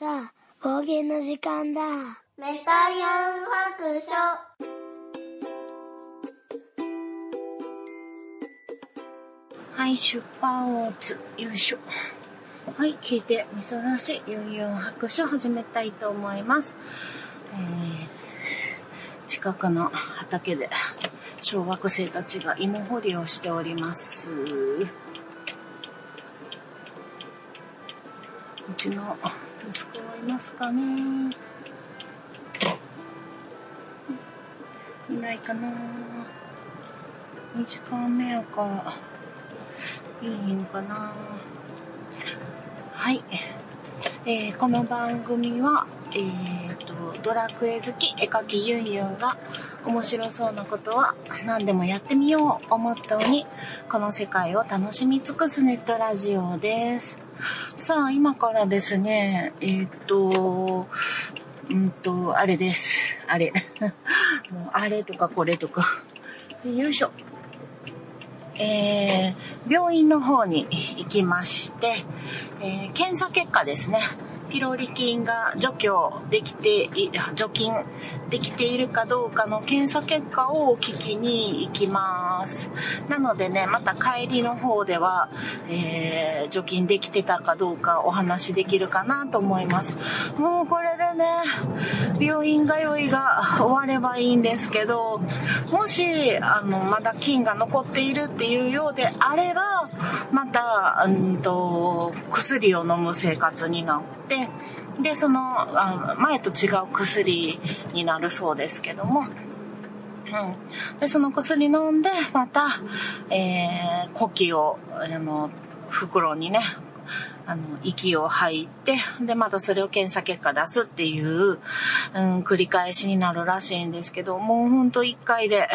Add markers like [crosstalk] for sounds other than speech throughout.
さあ、方言の時間だ。メタヤン白書。はい、出発、よいしょ。はい、聞いて、みそらし、ユンユン白書始めたいと思います。えー、近くの畑で、小学生たちが芋掘りをしております。うちの息子はいますかねいないかな2時間目やから、いいのかなはい。えーこの番組は、えーと、ドラクエ好き絵描きユンユンが面白そうなことは何でもやってみようをモットーに、この世界を楽しみ尽くすネットラジオです。さあ、今からですね、えーっと、うんと、あれです。あれ。[laughs] もうあれとかこれとか。よいしょ。えー病院の方に行きまして、えー検査結果ですね。ピロリ菌が除去できて、除菌できているかどうかの検査結果を聞きに行きます。なのでね、また帰りの方では、えー除菌できてたかどうかお話できるかなと思います。もうこれでね、病院通いが終わればいいんですけど、もし、あの、まだ菌が残っているっていうようであれば、また、うんと、薬を飲む生活になって、で、その、あ前と違う薬になるそうですけども、うん。で、その薬飲んで、また、えー、呼気を、あの、袋にね、あの、息を吐いて、で、またそれを検査結果出すっていう、うん、繰り返しになるらしいんですけど、もうほんと一回で、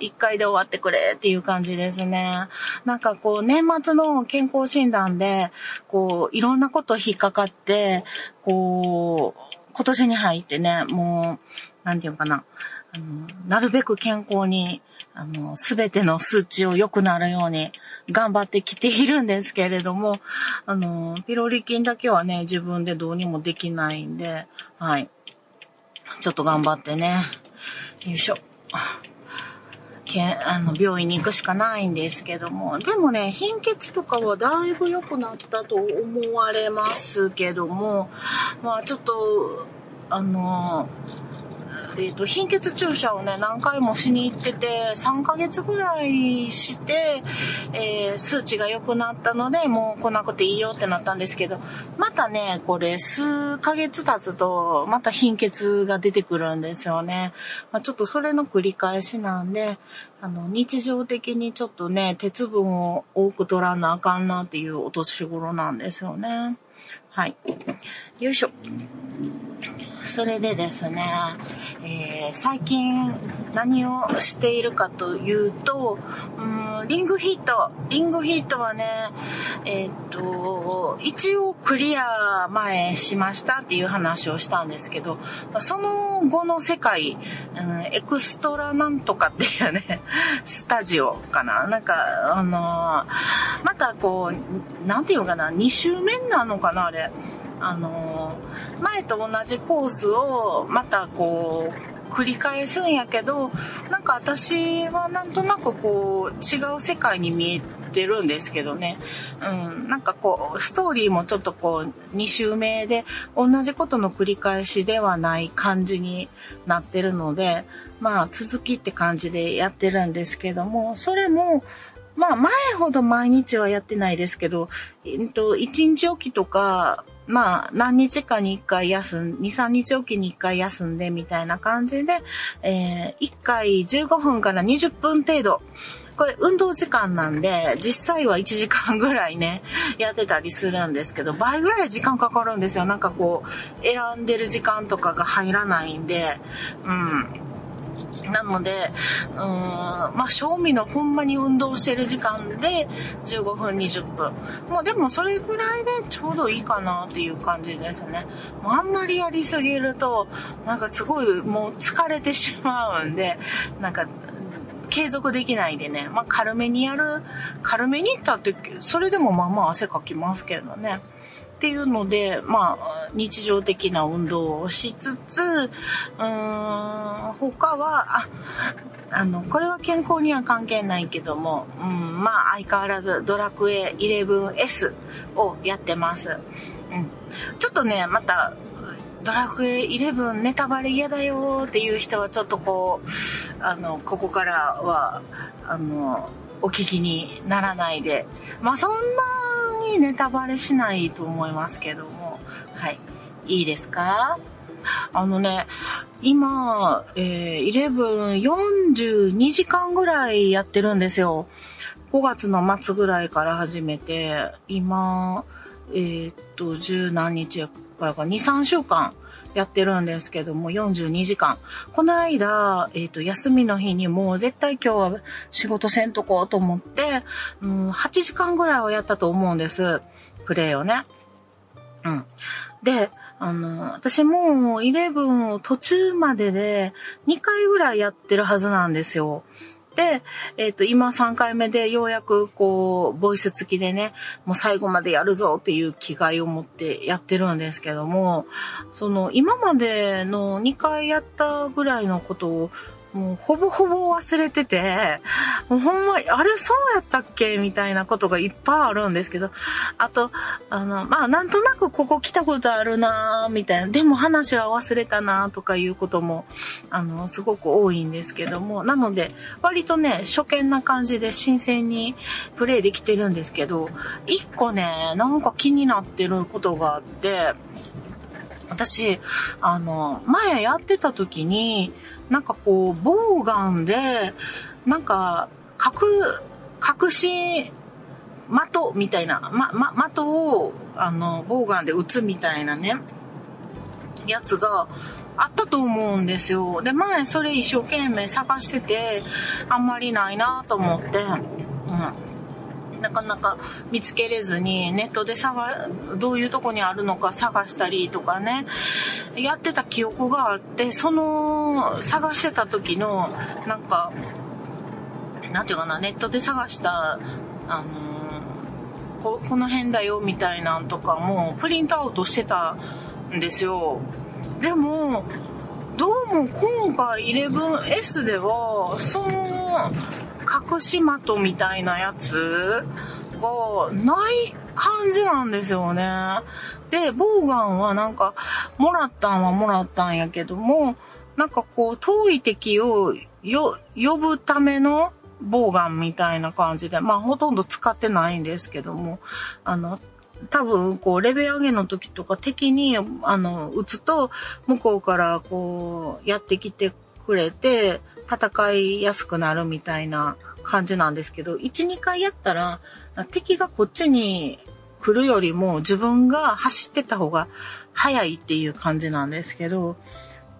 一回で終わってくれっていう感じですね。なんかこう、年末の健康診断で、こう、いろんなこと引っかかって、こう、今年に入ってね、もう、なんていうのかな、あの、なるべく健康に、あの、すべての数値を良くなるように頑張ってきているんですけれども、あの、ピロリ菌だけはね、自分でどうにもできないんで、はい。ちょっと頑張ってね。よいしょ。けあの病院に行くしかないんですけども、でもね、貧血とかはだいぶ良くなったと思われますけども、まあちょっと、あの、えっと、貧血注射をね、何回もしに行ってて、3ヶ月ぐらいして、えー数値が良くなったので、もう来なくていいよってなったんですけど、またね、これ、数ヶ月経つと、また貧血が出てくるんですよね。まあ、ちょっとそれの繰り返しなんで、あの、日常的にちょっとね、鉄分を多く取らなあかんなっていうお年頃なんですよね。はい。よいしょ。それでですね、えー最近何をしているかというと、うんリングヒット。リングヒットはね、えーっと、一応クリア前しましたっていう話をしたんですけど、その後の世界、うんエクストラなんとかっていうね、[laughs] スタジオかな。なんか、あのーまたこう、なんていうかな、2周目なのかな、あれ。あの前と同じコースをまたこう繰り返すんやけどなんか私はなんとなくこう違う世界に見えてるんですけどね、うん、なんかこうストーリーもちょっとこう2周目で同じことの繰り返しではない感じになってるのでまあ続きって感じでやってるんですけどもそれもまあ前ほど毎日はやってないですけど、えっと、1日おきとか、まあ何日かに1回休ん、2、3日おきに1回休んでみたいな感じで、えー、1回15分から20分程度、これ運動時間なんで、実際は1時間ぐらいね、やってたりするんですけど、倍ぐらい時間かかるんですよ。なんかこう、選んでる時間とかが入らないんで、うん。なので、うーん、まあ、賞味のほんまに運動してる時間で15分、20分。もうでもそれぐらいでちょうどいいかなっていう感じですね。もうあんまりやりすぎると、なんかすごいもう疲れてしまうんで、なんか、継続できないでね、まあ、軽めにやる、軽めにいったって、それでもまあまあ汗かきますけどね。っていうので、まあ、日常的な運動をしつつ、うーん、他は、あ、あの、これは健康には関係ないけども、うん、まあ相変わらずドラクエ 11S をやってます。うん。ちょっとね、また、ドラクエ11ネタバレ嫌だよっていう人はちょっとこう、あの、ここからは、あの、お聞きにならないで。まあそんなにネタバレしないと思いますけども。はい。いいですか？あのね、今、えー、1142時間ぐらいやってるんですよ。5月の末ぐらいから始めて、今、えー、っと、十何日やからか、2、3週間やってるんですけども、42時間。この間、えっ、と、休みの日にもう絶対今日は仕事せんとこうと思って、うん、8時間ぐらいはやったと思うんです。プレイをね。うん。で、あの、私もう11を途中までで2回ぐらいやってるはずなんですよ。で、えっ、ー、と、今3回目でようやくこう、ボイス付きでね、もう最後までやるぞっていう気概を持ってやってるんですけども、その、今までの2回やったぐらいのことをもうほぼほぼ忘れてて、もうほんま、あれそうやったっけ？みたいなことがいっぱいあるんですけど、あと、あの、まあ、なんとなくここ来たことあるなみたいな、でも話は忘れたなとかいうことも、あの、すごく多いんですけども、なので、割とね、初見な感じで新鮮にプレイできてるんですけど、一個ね、なんか気になってることがあって、私、あの、前やってた時に、なんかこう、ボウガンで、なんか、隠、隠し、的みたいな、ま、ま、的を、あの、ボウガンで撃つみたいなね、やつがあったと思うんですよ。で、前それ一生懸命探してて、あんまりないなと思って、うん。なかなか見つけれずにネットで探、どういうとこにあるのか探したりとかね、やってた記憶があって、その探してた時の、なんか、なんていうかな、ネットで探した、あのここの辺だよみたいなんとかもプリントアウトしてたんですよ。でも、どうも今回 11S では、その、隠し的みたいなやつがない感じなんですよね。で、ボウガンはなんか、もらったんはもらったんやけども、なんかこう、遠い敵をよ、呼ぶためのボウガンみたいな感じで、まあほとんど使ってないんですけども、あの、多分、こう、レベル上げの時とか敵に、あの、撃つと、向こうからこう、やってきてくれて、戦いやすくなるみたいな感じなんですけど、1、2回やったら、敵がこっちに来るよりも自分が走ってた方が早いっていう感じなんですけど、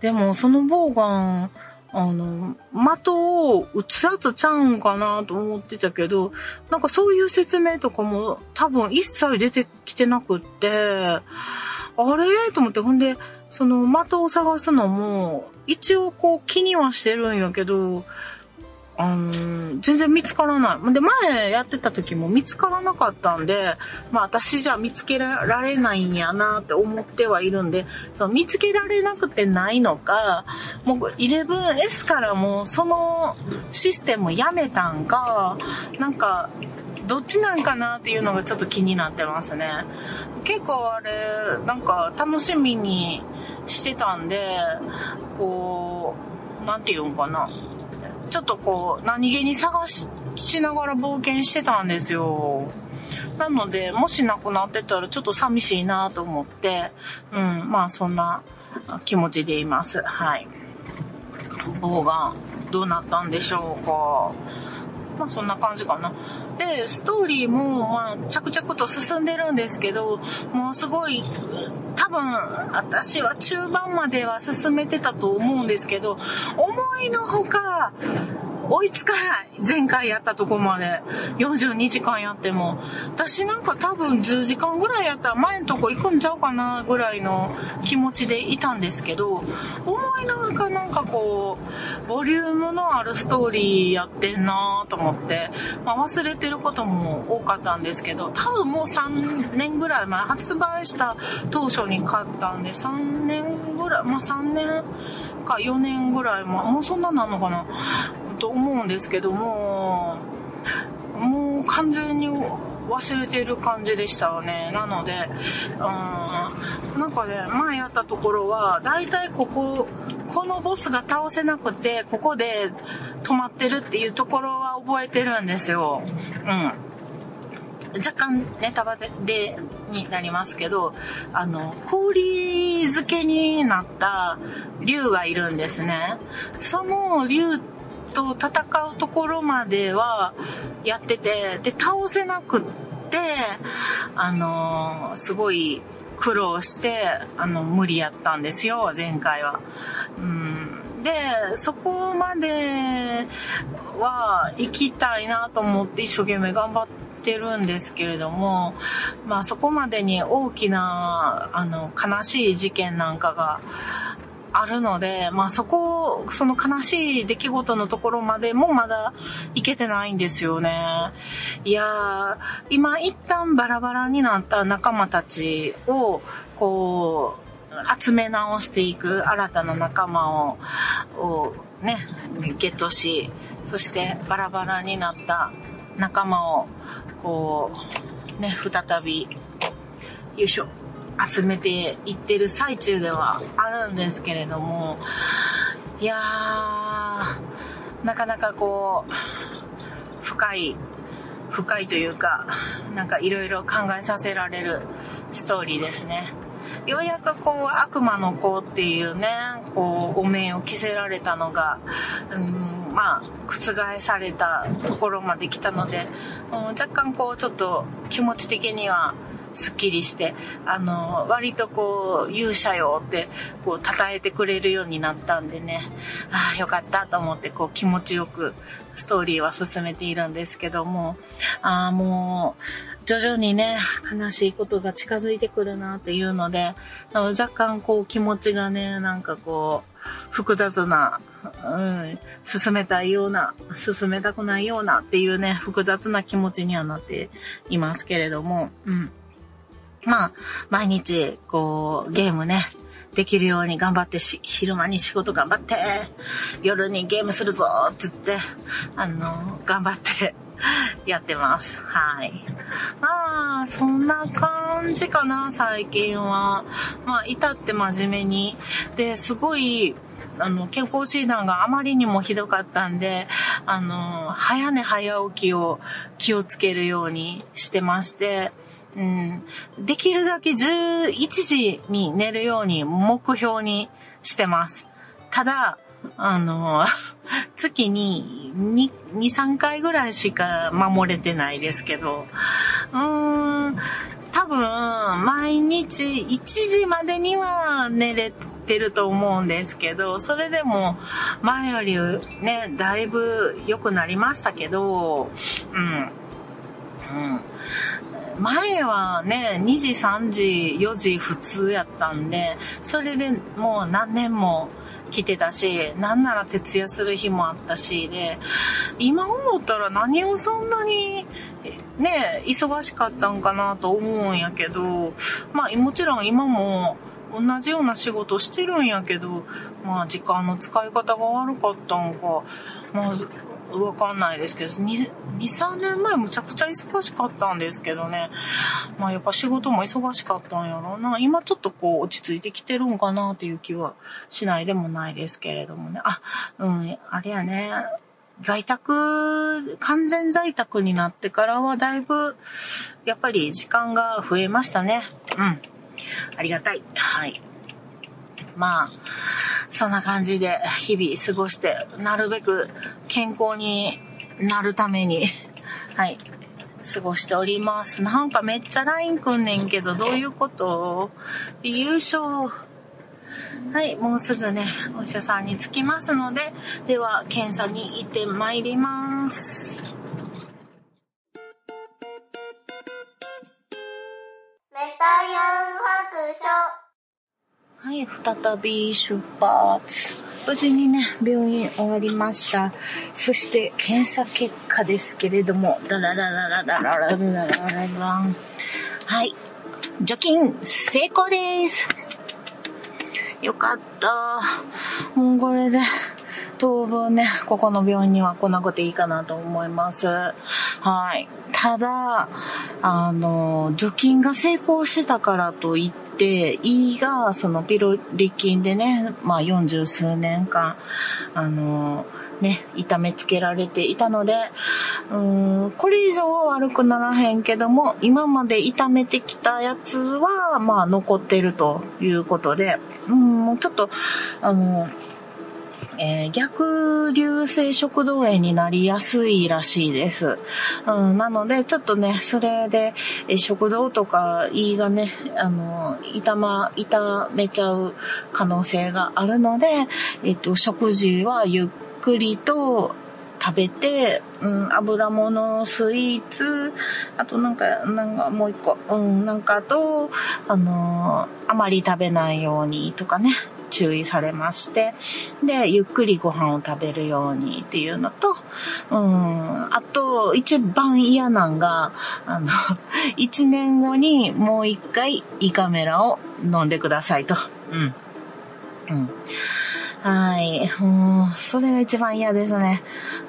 でもそのボウガン、あの、的を撃つやつちゃうんかなと思ってたけど、なんかそういう説明とかも多分一切出てきてなくって、あれ？と思って、ほんで、その的を探すのも、一応こう気にはしてるんやけど、あの、全然見つからない。で、前やってた時も見つからなかったんで、まあ私じゃ見つけられないんやなって思ってはいるんで、その見つけられなくてないのか、もう 11S からもうそのシステムやめたんか、なんか、どっちなんかなっていうのがちょっと気になってますね。結構あれ、なんか楽しみにしてたんで、こう、なんて言うんかな。ちょっとこう、何気に探ししながら冒険してたんですよ。なので、もしなくなってたらちょっと寂しいなと思って、うん、まあそんな気持ちでいます。はい。棒がどうなったんでしょうか。まあそんな感じかな。で、ストーリーも、まあ、着々と進んでるんですけど、もうすごい、多分、私は中盤までは進めてたと思うんですけど、思いのほか、追いつかない。前回やったとこまで。42時間やっても。私なんか多分10時間ぐらいやったら前のとこ行くんちゃうかなぐらいの気持ちでいたんですけど、思いのほかなんかこう、ボリュームのあるストーリーやってんなと思って、まあ、忘れてることも多かったんですけど、多分もう3年ぐらい前、発売した当初に買ったんで、3年ぐらい、まあ3年か4年ぐらいも、もうそんななのかな？と思うんですけども、もう完全に忘れてる感じでしたよね。なので、うん、なんかね、前やったところは、だいたいここ、このボスが倒せなくて、ここで止まってるっていうところは覚えてるんですよ。うん。若干ネタバレになりますけど、あの、氷漬けになった竜がいるんですね。その竜と戦うところまではやってて、で、倒せなくって、あの、すごい苦労して、あの、無理やったんですよ、前回は。うんで、そこまでは行きたいなと思って一生懸命頑張っててるんですけれども、まあそこまでに大きな、あの、悲しい事件なんかがあるので、まあそこ、その悲しい出来事のところまでもまだ行けてないんですよね。いやー、今一旦バラバラになった仲間たちを、こう、集め直していく新たな仲間を、をね、ゲットし、そしてバラバラになった仲間を、こう、ね、再び、よいしょ、集めていってる最中ではあるんですけれども、いやー、なかなかこう、深い、深いというか、なんかいろいろ考えさせられるストーリーですね。ようやくこう悪魔の子っていうね、こうお面を着せられたのが、うん、まあ、覆されたところまで来たので、うん、若干こうちょっと気持ち的にはすっきりして、あの、割とこう、勇者よって、こう、称えてくれるようになったんでね、ああ、よかったと思って、こう、気持ちよく、ストーリーは進めているんですけども、ああ、もう、徐々にね、悲しいことが近づいてくるなっていうので、若干こう気持ちがね、なんかこう、複雑な、うん、進めたいような、進めたくないようなっていうね、複雑な気持ちにはなっていますけれども、うん。まあ、毎日、こう、ゲームね、できるように頑張ってし、昼間に仕事頑張って、夜にゲームするぞって言って、あの、頑張って [laughs] やってます。はい。まあ、そんな感じかな、最近は。まあ、至って真面目に。で、すごい、あの、健康診断があまりにもひどかったんで、あの、早寝早起きを気をつけるようにしてまして、うん、できるだけ11時に寝るように目標にしてます。ただ、あの、[laughs] 月に2、2 3回ぐらいしか守れてないですけど、うーん、多分、毎日1時までには寝れてると思うんですけど、それでも前よりね、だいぶ良くなりましたけど、うん。うん。前はね、2時、3時、4時普通やったんで、それでもう何年も来てたし、なんなら徹夜する日もあったし、で、今思ったら何をそんなに、ね、忙しかったんかなと思うんやけど、まあもちろん今も同じような仕事してるんやけど、まあ時間の使い方が悪かったんか、まあわかんないですけど、2、2 3年前むちゃくちゃ忙しかったんですけどね。まあやっぱ仕事も忙しかったんやろうな。今ちょっとこう落ち着いてきてるんかなっていう気はしないでもないですけれどもね。あ、うん、あれやね。在宅、完全在宅になってからはだいぶ、やっぱり時間が増えましたね。うん。ありがたい。はい。まあ、そんな感じで日々過ごして、なるべく健康になるために、[laughs] はい、過ごしております。なんかめっちゃ LINE くんねんけど、どういうこと？優勝。はい、もうすぐね、お医者さんに着きますので、では、検査に行ってまいります。メタヤン白書はい、再び出発。無事にね、病院終わりました。そして、検査結果ですけれども、ダララララダララララララン。はい、除菌成功です。よかった。もうこれで、当分ね、ここの病院には来なくていいかなと思います。はい。ただ、あの、除菌が成功してたからといって、で胃がそのピロリ菌でね、まあ40数年間、あの、ね、痛めつけられていたので、うーん、これ以上は悪くならへんけども、今まで痛めてきたやつは、まあ残ってるということで、うん、もうちょっと、あの、えー逆流性食道炎になりやすいらしいです。うん、なので、ちょっとね、それで、え食道とか胃がね、あの、痛ま、痛めちゃう可能性があるので、えっと、食事はゆっくりと食べて、うん、油物、スイーツ、あとなんか、なんかもう一個、うん、なんかと、あのーあまり食べないようにとかね、注意されまして、で、ゆっくりご飯を食べるようにっていうのと、うん、あと、一番嫌なんが、あの、[laughs] 一年後にもう一回胃カメラを飲んでくださいと。うん。うん。はい。もう、それが一番嫌ですね。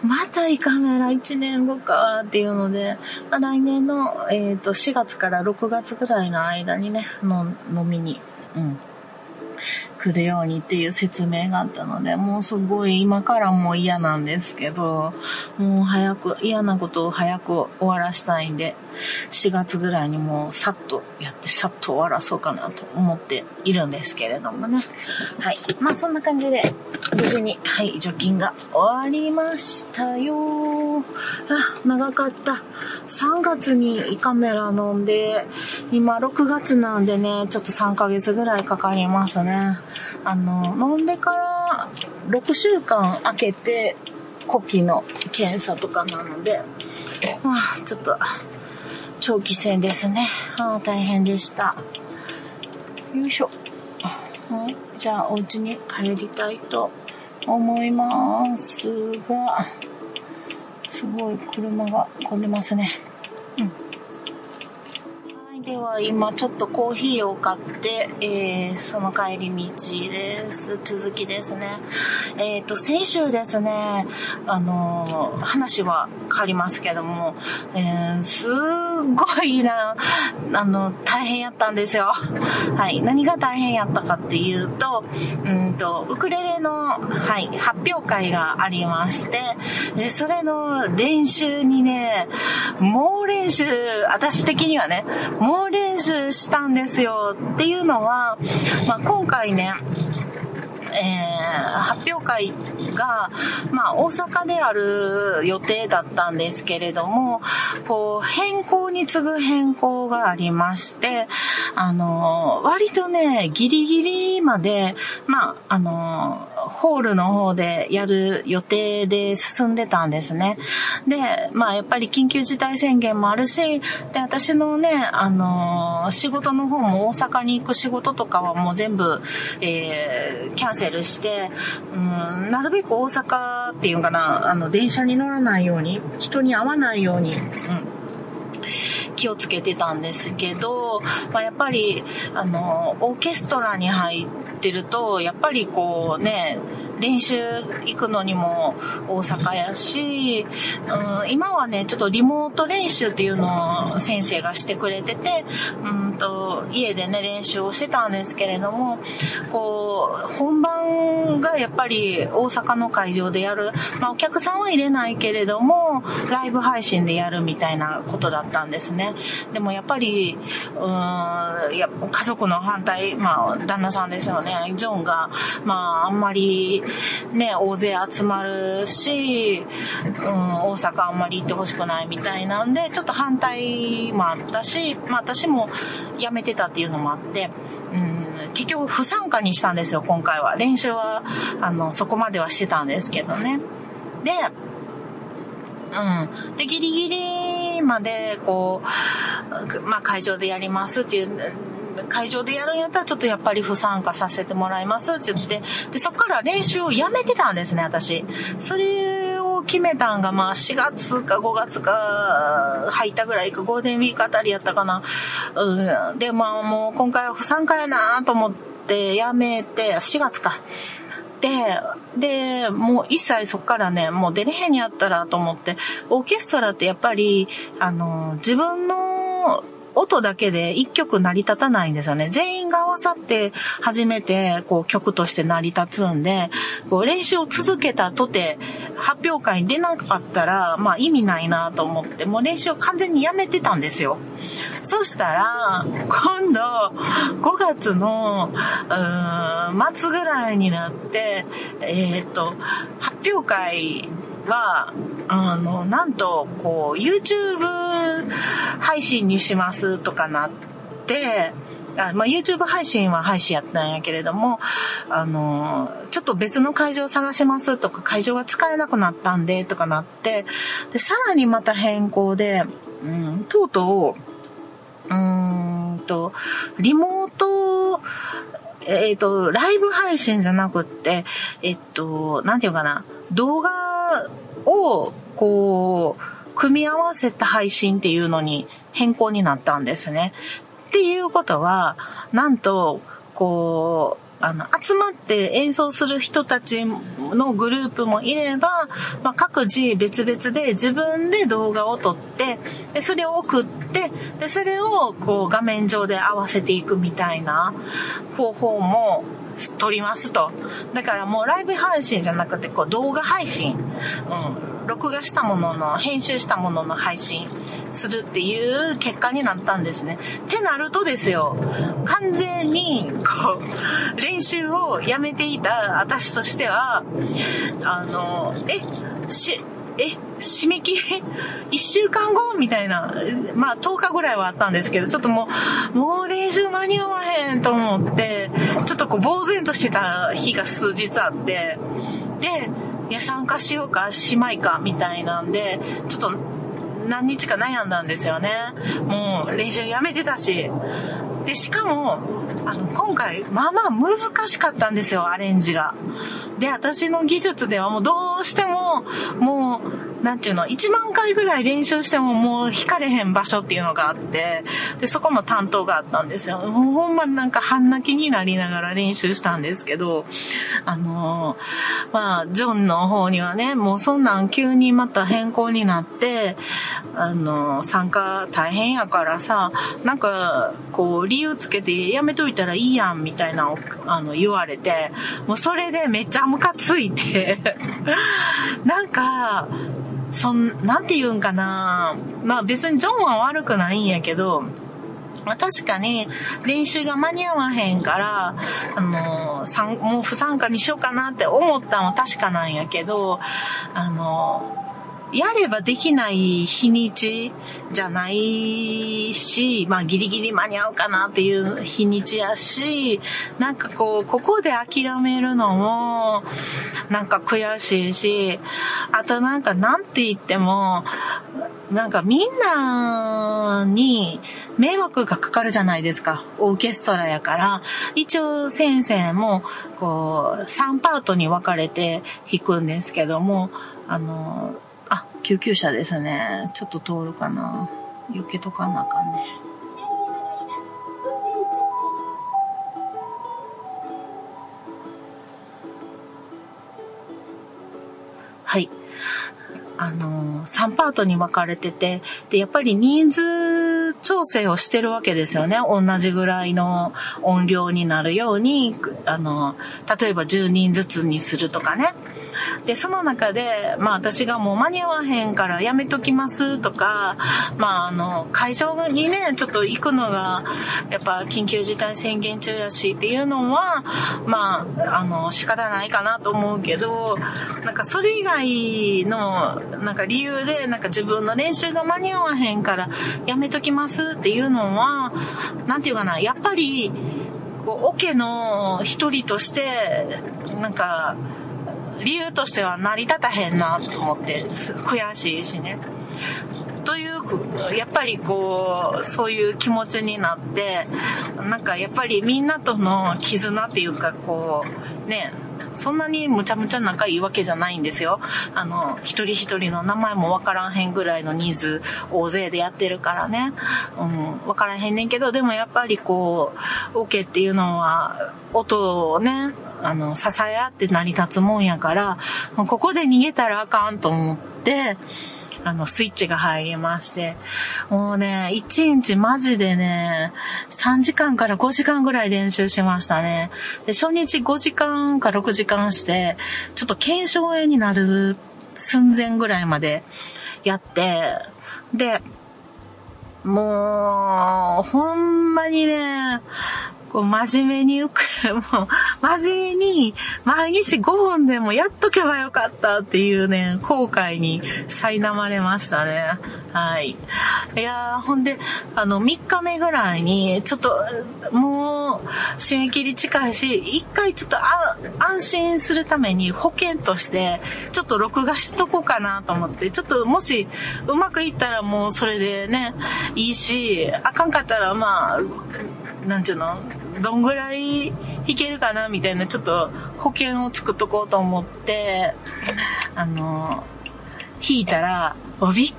また胃カメラ1年後かっていうので、まあ来年の、えっ、と、4月から6月ぐらいの間にね、の飲みに、うん。来るようにっていう説明があったので、もうすごい今からもう嫌なんですけど、もう早く、嫌なことを早く終わらしたいんで、4月ぐらいにもうさっとやってさっと終わらそうかなと思っているんですけれどもね。はい。まあそんな感じで、無事に、はい、除菌が終わりましたよ。あ、長かった。3月に胃カメラ飲んで、今6月なんでね、ちょっと3ヶ月ぐらいかかりますね。あの、飲んでから6週間空けて、呼気の検査とかなので、まあ、ちょっと、長期戦ですね。あ大変でした。よいしょ。じゃあ、お家に帰りたいと思いますが、すごい車が混んでますね。うん。では今ちょっとコーヒーを買って、えー、その帰り道です。続きですね。えっ、と、先週ですね、あのー話は変わりますけども、えー、すごいな、あの、大変やったんですよ。はい。何が大変やったかっていうと、うんと、ウクレレの、はい、発表会がありまして、で、それの練習にね、猛練習、私的にはね、猛練習したんですよっていうのは、まあ、今回ね、えー発表会が、まあ、大阪である予定だったんですけれども、こう、変更に次ぐ変更がありまして、あの、割とね、ギリギリまで、まあ、あの、ホールの方でやる予定で進んでたんですね。で、まあ、やっぱり緊急事態宣言もあるし、で、私のね、あの、仕事の方も大阪に行く仕事とかはもう全部、えーキャンセルして、うん、なるべく大阪っていうかな、あの、電車に乗らないように、人に会わないように、うん、気をつけてたんですけど、まあ、やっぱり、あの、オーケストラに入ってると、やっぱりこうね、練習行くのにも大阪やし、うん、今はね、ちょっとリモート練習っていうのを先生がしてくれてて、うんと、家でね、練習をしてたんですけれども、こう、本番がやっぱり大阪の会場でやる、まあお客さんは入れないけれども、ライブ配信でやるみたいなことだったんですね。でもやっぱり、うん、や家族の反対、まあ旦那さんですよね、ジョンが、まああんまりね、大勢集まるし、うん、大阪あんまり行ってほしくないみたいなんで、ちょっと反対もあったし、まあ私も辞めてたっていうのもあって、うん、結局不参加にしたんですよ、今回は。練習は、あの、そこまではしてたんですけどね。で、うん。で、ギリギリまで、こう、まあ、会場でやりますっていう、会場でやるんやったらちょっとやっぱり不参加させてもらいますって言って、で、そっから練習をやめてたんですね、私。それを決めたんが、まあ、4月か5月か、入ったぐらいか、ゴールデンウィークあたりやったかな。うん。で、まあ、もう今回は不参加やなと思ってやめて、4月か。で、で、もう一切そっからね、もう出れへんやったらと思って、オーケストラってやっぱり、あの、自分の音だけで一曲成り立たないんですよね。全員が合わさって初めてこう曲として成り立つんで、こう練習を続けたとて発表会に出なかったら、まあ意味ないなと思って、もう練習を完全にやめてたんですよ。そしたら、今度、5月の、うーん、末ぐらいになって、えっ、と、発表会は、あの、なんと、こう、YouTube 配信にしますとかなって、あまあ、YouTube 配信は配信やったんやけれども、あの、ちょっと別の会場探しますとか、会場が使えなくなったんで、とかなって、で、さらにまた変更で、うん、とうとう、うんと、リモート、えっ、ー、と、ライブ配信じゃなくって、えっと、なんていうかな、動画を、こう、組み合わせた配信っていうのに変更になったんですね。っていうことは、なんと、こう、あの、集まって演奏する人たちのグループもいれば、まあ、各自別々で自分で動画を撮って、で、それを送って、で、それをこう画面上で合わせていくみたいな方法も撮りますと。だからもうライブ配信じゃなくて、こう動画配信。うん。録画したものの、編集したものの配信するっていう結果になったんですね。ってなるとですよ、完全に、こう、練習をやめていた私としては、あの、え、し、え、締め切り？1週間後？みたいな。まあ10日ぐらいはあったんですけど、ちょっともう、もう練習間に合わへんと思って、ちょっとこう呆然としてた日が数日あって、で、いや、参加しようか、しまいか、みたいなんで、ちょっと何日か悩んだんですよね。もう練習やめてたし。で、しかも、あの、今回、まあまあ難しかったんですよ、アレンジが。で、私の技術ではもうどうしても、もう、なんていうの、1万回ぐらい練習してももう引かれへん場所っていうのがあって、で、そこの担当があったんですよ。もうほんまなんか半泣きになりながら練習したんですけど、あの、まあ、ジョンの方にはね、もうそんなん急にまた変更になって、あの、参加大変やからさ、なんか、こう、理由つけてやめといたらいいやんみたいなあの、言われて、もうそれでめっちゃムカついて [laughs] なんか、そん、なんて言うんかな。まあ別にジョンは悪くないんやけど、まあ確かに練習が間に合わへんから、あの、もう不参加にしようかなって思ったのは確かなんやけど、あの、やればできない日にちじゃないし、まあギリギリ間に合うかなっていう日にちやし、なんかこう、ここで諦めるのも、なんか悔しいし、あとなんかなんて言っても、なんかみんなに迷惑がかかるじゃないですか。オーケストラやから。一応先生も、こう、3パートに分かれて弾くんですけども、あの、救急車ですね。ちょっと通るかな。避けとかなあかんね。はい。あのー、3パートに分かれてて、で、やっぱり人数調整をしてるわけですよね。同じぐらいの音量になるように、あのー、例えば10人ずつにするとかね。で、その中で、まあ私がもう間に合わへんからやめときますとか、まああの、会場にね、ちょっと行くのが、やっぱ緊急事態宣言中やしっていうのは、まあ、あの、仕方ないかなと思うけど、なんかそれ以外の、なんか理由で、なんか自分の練習が間に合わへんからやめときますっていうのは、なんていうかな、やっぱり、こう、オケの一人として、なんか、理由としては成り立たへんなと思って、悔しいしね。という、やっぱりこう、そういう気持ちになって、なんかやっぱりみんなとの絆っていうか、こう、ね、そんなにむちゃむちゃ仲いいわけじゃないんですよ。あの、一人一人の名前もわからんへんぐらいの人数、大勢でやってるからね。うん、わからへんねんけど、でもやっぱりこう、オ、ケっていうのは、音をね、あの、支え合って成り立つもんやから、ここで逃げたらあかんと思って、あの、スイッチが入りまして、もうね、1日マジでね、3時間から5時間ぐらい練習しましたね。で、初日5時間か6時間して、ちょっと腱鞘炎になる寸前ぐらいまでやって、で、もう、ほんまにね、こう、真面目に、もう、真面目に、毎日5分でもやっとけばよかったっていうね、後悔に苛まれましたね。はい。いやー、ほんで、あの、3日目ぐらいに、ちょっと、もう、締め切り近いし、一回ちょっと安心するために保険として、ちょっと録画しとこうかなと思って、ちょっともし、うまくいったらもうそれでね、いいし、あかんかったらまあ、なんちゅうの？どんぐらい弾けるかなみたいな、ちょっと保険を作っとこうと思って、あの、弾いたら、びっくりする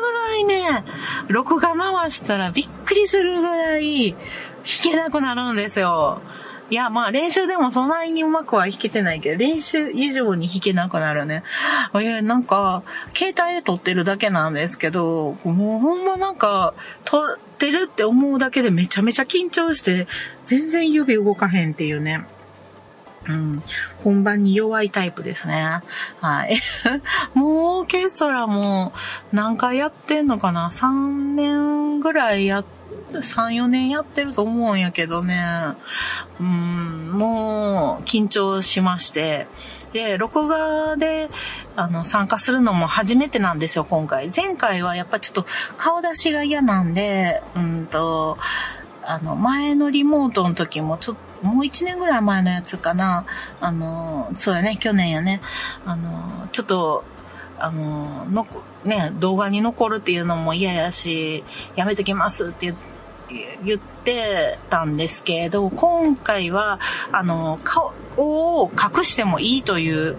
ぐらいね、録画回したらびっくりするぐらい弾けなくなるんですよ。いや、まあ練習でもそんなにうまくは弾けてないけど、練習以上に弾けなくなるね。え、なんか、携帯で撮ってるだけなんですけど、もうほんまなんか、撮ってるって思うだけでめちゃめちゃ緊張して、全然指動かへんっていうね。うん。本番に弱いタイプですね。はい。[laughs] もうオーケストラも何回やってんのかな ?3 年ぐらいやって3、4年やってると思うんやけどね、うん、もう緊張しまして、で、録画で、あの、参加するのも初めてなんですよ、今回。前回はやっぱちょっと顔出しが嫌なんで、うんと、あの、前のリモートの時もちょっと、もう1年ぐらい前のやつかな。あの、そうやね、去年やね。あの、ちょっと、あの、のね、動画に残るっていうのも嫌やし、やめときますって言って、言ってたんですけれど、今回は、あの、顔を隠してもいいという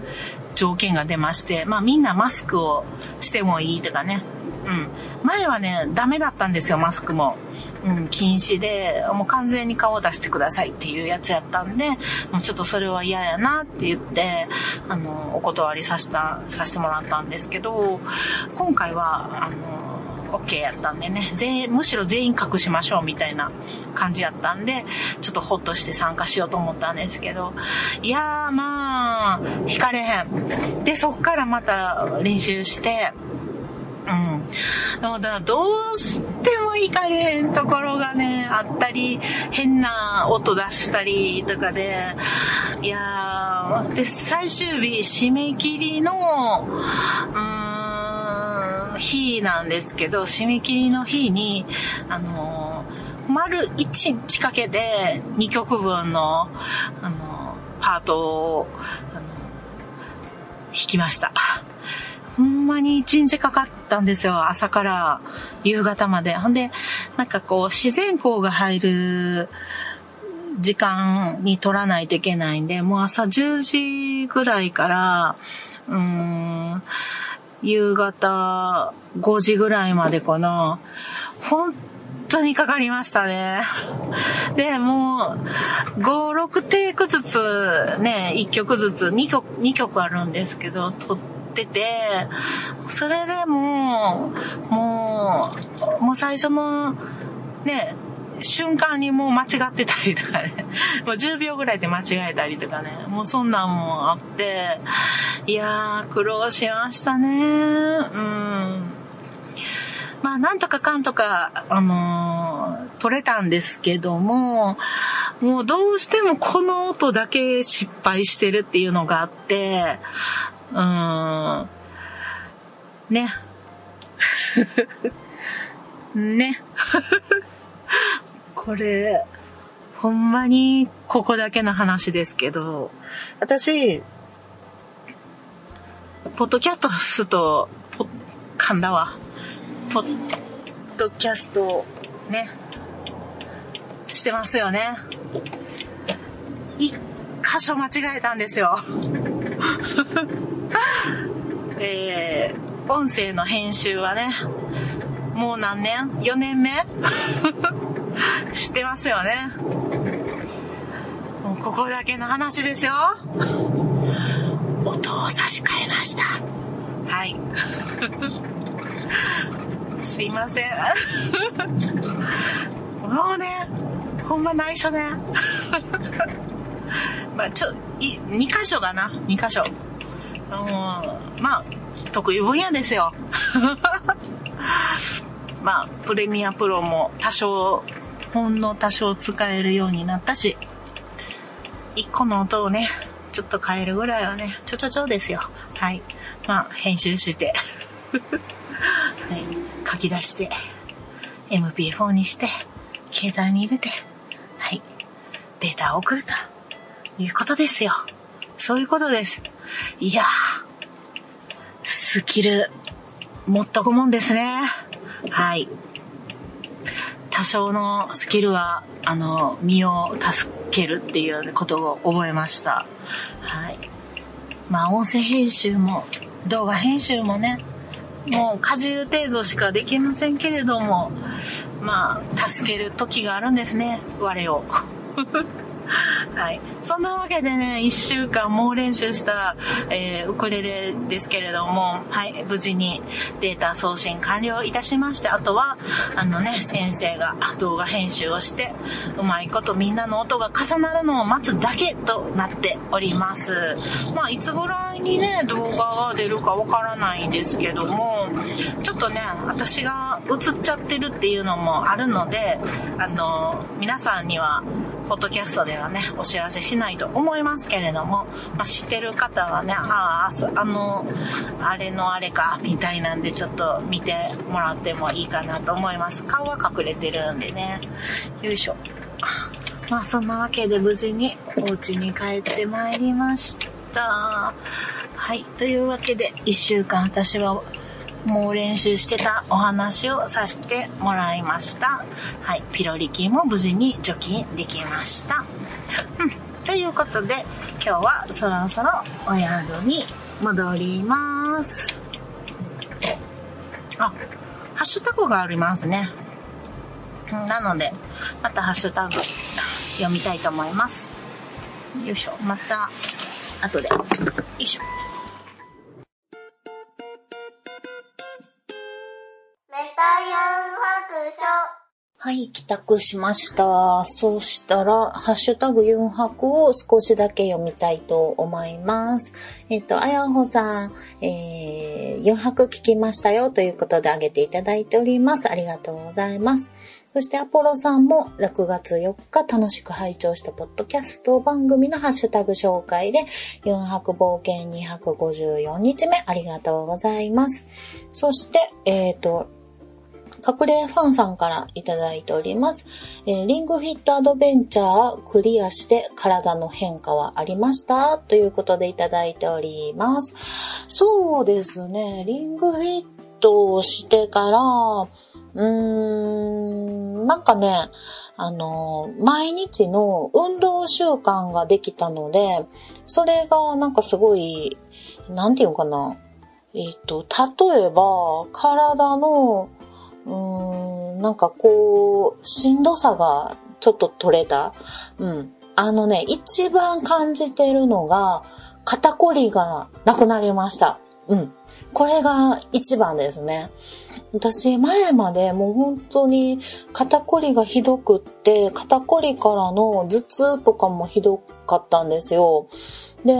条件が出まして、まあみんなマスクをしてもいいとかね。うん。前はね、ダメだったんですよ、マスクも。うん、禁止で、もう完全に顔を出してくださいっていうやつやったんで、もうちょっとそれは嫌やなって言って、あの、お断りさせた、させてもらったんですけど、今回は、あの、OK やったんでね、全員、むしろ全員隠しましょうみたいな感じやったんで、ちょっとホッとして参加しようと思ったんですけど、いやーまあ、弾かれへん。で、そっからまた練習して、うん。だからどうしても行かれへんところがね、あったり、変な音出したりとかで、いやー、で、最終日、締め切りの、うんの日なんですけど、締め切りの日に、あの丸1日かけて2曲分の、あのパートを、あの弾きました。ほんまに1日かかったんですよ。朝から夕方まで。ほんで、なんかこう、自然光が入る時間に取らないといけないんで、もう朝10時ぐらいから、うーん、夕方5時ぐらいまでかな。本当にかかりましたね。で、もう、5、6テイクずつ、ね、1曲ずつ、2曲、2曲あるんですけど、撮ってて、それでもう、もう、もう最初の、ね、瞬間にもう間違ってたりとかね、[laughs] もう10秒ぐらいで間違えたりとかね、もうそんなんもあって、いやー、苦労しましたね。うん。まあ、なんとかかんとか、あのー、取れたんですけども、もうどうしてもこの音だけ失敗してるっていうのがあって、うん、ね。[laughs] ね。これ、ほんまにここだけの話ですけど、私、ポッドキャスト、ポ噛んだわ。ポッドキャスト、ね、してますよね。一箇所間違えたんですよ。[laughs] えー、音声の編集はね、もう何年 ?4 年目？してますよね。もうここだけの話ですよ。音を差し替えました。はい。[laughs] すいません。[laughs] もうね、ほんま内緒ね。[laughs] まあちょ、い、2箇所かな ?2 箇所。うん、まあ、得意分野ですよ。まあ、プレミアプロも多少、ほんの多少使えるようになったし、1個の音をね、ちょっと変えるぐらいはね、ちょちょちょですよ。はい。まあ、編集して [laughs] はい、書き出して、MP4 にして、携帯に入れて、はい、データを送るということですよ。そういうことです。いやー、スキル、持っとくもんですね。はい。多少のスキルは、あの、身を助けるっていうことを覚えました。はい。まあ、音声編集も、動画編集もね、もうかじる程度しかできませんけれども、まあ、助ける時があるんですね、我を。はい。そんなわけでね、一週間猛練習した、えー、ウクレレですけれども、はい、無事にデータ送信完了いたしまして、あとは、あのね、先生が動画編集をして、うまいことみんなの音が重なるのを待つだけとなっております。まあ、いつぐらいにね、動画が出るかわからないんですけども、ちょっとね、私が映っちゃってるっていうのもあるので、あの、皆さんには、ポッドキャストではね、お知らせしないと思いますけれども、まあ、知ってる方はね、ああ、あの、あれのあれか、みたいなんでちょっと見てもらってもいいかなと思います。顔は隠れてるんでね。よいしょ。まあそんなわけで無事にお家に帰ってまいりました。はい。というわけで、一週間私はもう練習してたお話をさせてもらいました。はい。ピロリ菌も無事に除菌できました。うん。ということで、今日はそろそろお宿に戻ります。あ、ハッシュタグがありますね。なので、またハッシュタグ読みたいと思います。よいしょ。また、後で。よいしょ。はい、帰宅しました。そうしたら、ハッシュタグ4泊を少しだけ読みたいと思います。えっ、と、あやほさん、えー、4泊聞きましたよということであげていただいております。ありがとうございます。そしてアポロさんも6月4日楽しく拝聴したポッドキャスト番組のハッシュタグ紹介で4泊冒険254日目ありがとうございます。そして、えっ、ー、と、隠れファンさんからいただいております。えー、リングフィットアドベンチャークリアして体の変化はありましたということでいただいております。そうですね。リングフィットをしてから、うーん、なんかね、あの、毎日の運動習慣ができたので、それがなんかすごい、なんていうのかな。えっ、と、例えば、体のうん、なんかこう、しんどさがちょっと取れた。うん。あのね、一番感じてるのが、肩こりがなくなりました。うん。これが一番ですね。私、前までもう本当に肩こりがひどくって、肩こりからの頭痛とかもひどかったんですよ。で、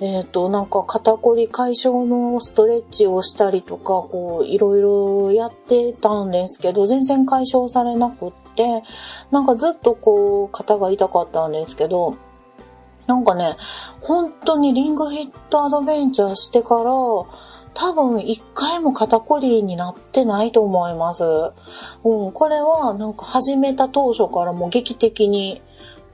えっ、ー、と、なんか肩こり解消のストレッチをしたりとか、こう、いろいろやってたんですけど、全然解消されなくって、なんかずっとこう、肩が痛かったんですけど、なんかね、本当にリングフィットアドベンチャーしてから、多分一回も肩こりになってないと思います。うん、これはなんか始めた当初からもう劇的に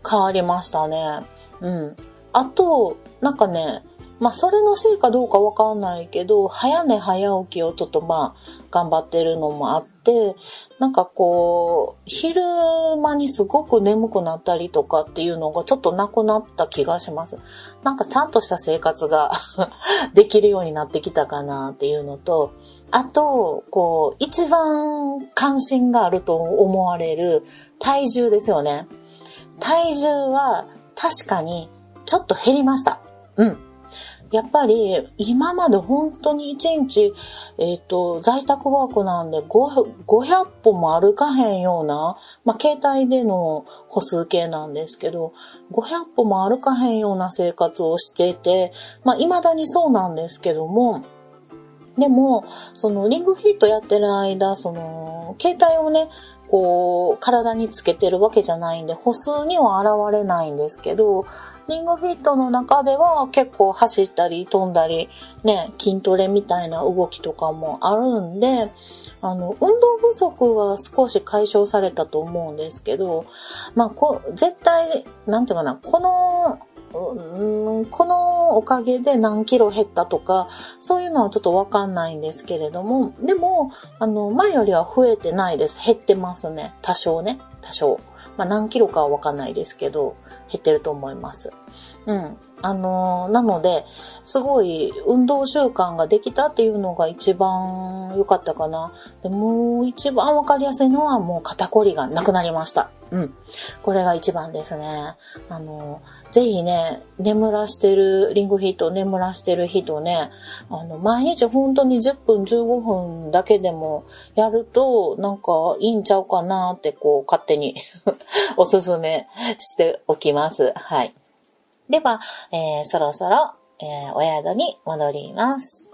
変わりましたね。うん。あと、なんかね、まあ、それのせいかどうかわかんないけど、早寝早起きをちょっとまあ、頑張ってるのもあって、なんかこう、昼間にすごく眠くなったりとかっていうのがちょっとなくなった気がします。なんかちゃんとした生活が [laughs] できるようになってきたかなっていうのと、あと、こう、一番関心があると思われる体重ですよね。体重は確かにちょっと減りました。うん。やっぱり今まで本当に1日、えっ、ー、と、在宅ワークなんで500歩も歩かへんような、まあ、携帯での歩数計なんですけど、500歩も歩かへんような生活をしていて、まあ、未だにそうなんですけども、でも、そのリングフィットやってる間、その、携帯をね、こう、体につけてるわけじゃないんで、歩数には現れないんですけど、リングフィットの中では結構走ったり飛んだり、ね、筋トレみたいな動きとかもあるんで、あの、運動不足は少し解消されたと思うんですけど、まあ、こ、絶対、なんていうかな、この、このおかげで何キロ減ったとか、そういうのはちょっとわかんないんですけれども、でも、あの、前よりは増えてないです。減ってますね。多少ね。多少。まあ何キロかはわかんないですけど、減ってると思います。うん。あの、なので、すごい運動習慣ができたっていうのが一番良かったかな。でもう一番わかりやすいのはもう肩こりがなくなりました。うん。これが一番ですね。あの、ぜひね、眠らしてる、リングフィット眠らしてる人ね、あの、毎日本当に10分15分だけでもやると、なんかいいんちゃうかなってこう、勝手に [laughs] おすすめしておきます。はい。では、えー、そろそろ、えー、お宿に戻ります。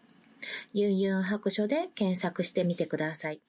ユンユン白書で検索してみてください。